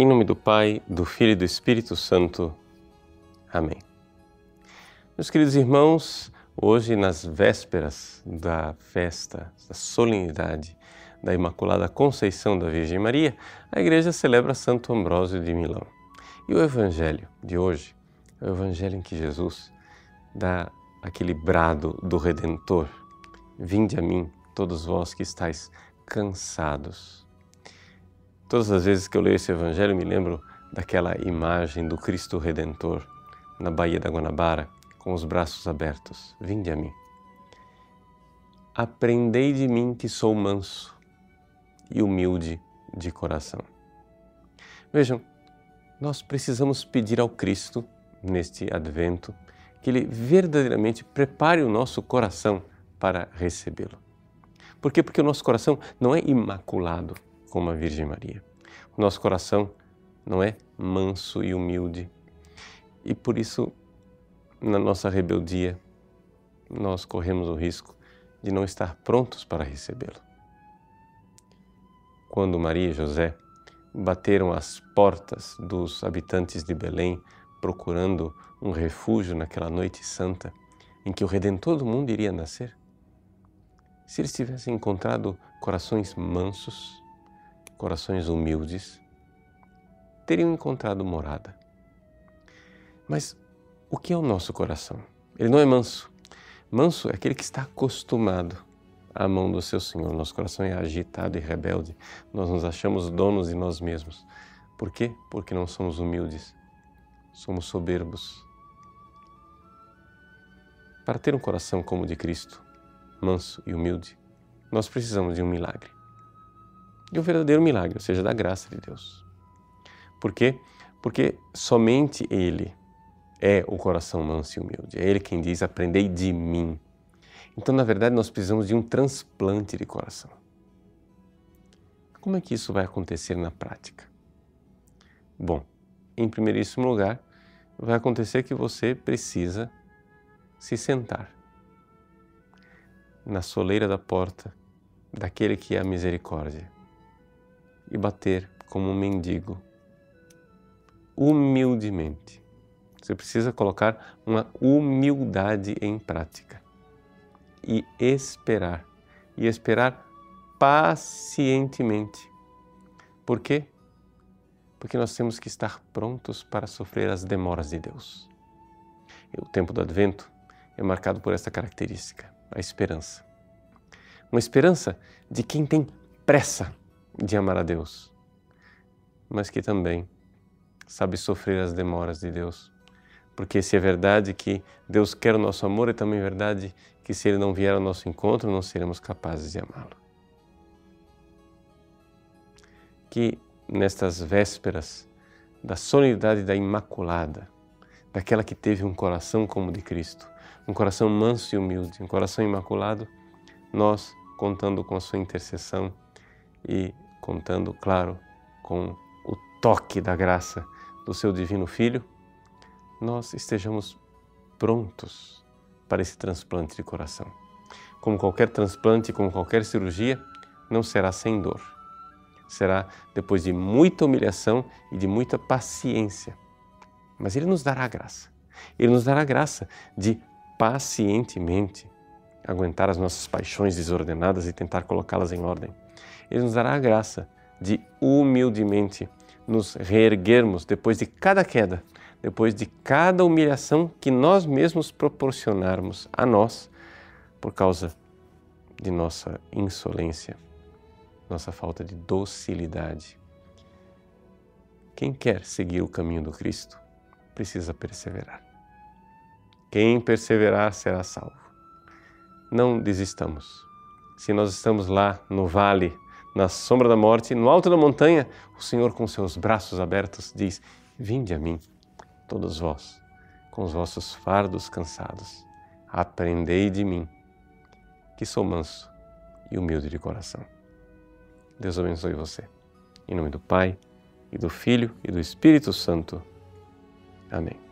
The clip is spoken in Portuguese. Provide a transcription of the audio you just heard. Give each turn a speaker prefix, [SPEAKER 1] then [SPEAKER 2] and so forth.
[SPEAKER 1] Em nome do Pai, do Filho e do Espírito Santo. Amém. Meus queridos irmãos, hoje, nas vésperas da festa, da solenidade da Imaculada Conceição da Virgem Maria, a Igreja celebra Santo Ambrósio de Milão. E o Evangelho de hoje é o Evangelho em que Jesus dá aquele brado do Redentor: Vinde a mim, todos vós que estáis cansados. Todas as vezes que eu leio esse Evangelho, me lembro daquela imagem do Cristo Redentor na Baía da Guanabara, com os braços abertos: Vinde a mim. Aprendei de mim que sou manso e humilde de coração. Vejam, nós precisamos pedir ao Cristo, neste advento, que Ele verdadeiramente prepare o nosso coração para recebê-lo. Por quê? Porque o nosso coração não é imaculado como a Virgem Maria. Nosso coração não é manso e humilde. E por isso, na nossa rebeldia, nós corremos o risco de não estar prontos para recebê-lo quando Maria e José bateram às portas dos habitantes de Belém procurando um refúgio naquela noite santa em que o Redentor do mundo iria nascer? Se eles tivessem encontrado corações mansos, corações humildes, teriam encontrado morada. Mas o que é o nosso coração? Ele não é manso. Manso é aquele que está acostumado à mão do seu Senhor. Nosso coração é agitado e rebelde. Nós nos achamos donos de nós mesmos. Por quê? Porque não somos humildes. Somos soberbos. Para ter um coração como o de Cristo, manso e humilde, nós precisamos de um milagre. De um verdadeiro milagre, ou seja, da graça de Deus. Por quê? Porque somente Ele é o coração manso e humilde. É Ele quem diz: Aprendei de mim então, na verdade, nós precisamos de um transplante de coração. Como é que isso vai acontecer na prática? Bom, em primeiríssimo lugar, vai acontecer que você precisa se sentar na soleira da porta daquele que é a misericórdia e bater como um mendigo, humildemente. Você precisa colocar uma humildade em prática e esperar. E esperar pacientemente. Por quê? Porque nós temos que estar prontos para sofrer as demoras de Deus. E o tempo do advento é marcado por essa característica, a esperança. Uma esperança de quem tem pressa de amar a Deus, mas que também sabe sofrer as demoras de Deus. Porque se é verdade que Deus quer o nosso amor, é também verdade que se Ele não vier ao nosso encontro, não seremos capazes de amá-lo. Que nestas vésperas da solenidade da Imaculada, daquela que teve um coração como o de Cristo, um coração manso e humilde, um coração imaculado, nós, contando com a sua intercessão e contando, claro, com o toque da graça do seu Divino Filho, nós estejamos prontos para esse transplante de coração. Como qualquer transplante, como qualquer cirurgia, não será sem dor. Será depois de muita humilhação e de muita paciência. Mas Ele nos dará graça. Ele nos dará graça de pacientemente aguentar as nossas paixões desordenadas e tentar colocá-las em ordem. Ele nos dará a graça de humildemente nos reerguermos depois de cada queda depois de cada humilhação que nós mesmos proporcionarmos a nós por causa de nossa insolência, nossa falta de docilidade. Quem quer seguir o caminho do Cristo precisa perseverar. Quem perseverar será salvo. Não desistamos. Se nós estamos lá no vale, na sombra da morte, no alto da montanha, o Senhor, com seus braços abertos, diz: Vinde a mim todos vós, com os vossos fardos cansados, aprendei de mim, que sou manso e humilde de coração. Deus abençoe você. Em nome do Pai, e do Filho e do Espírito Santo. Amém.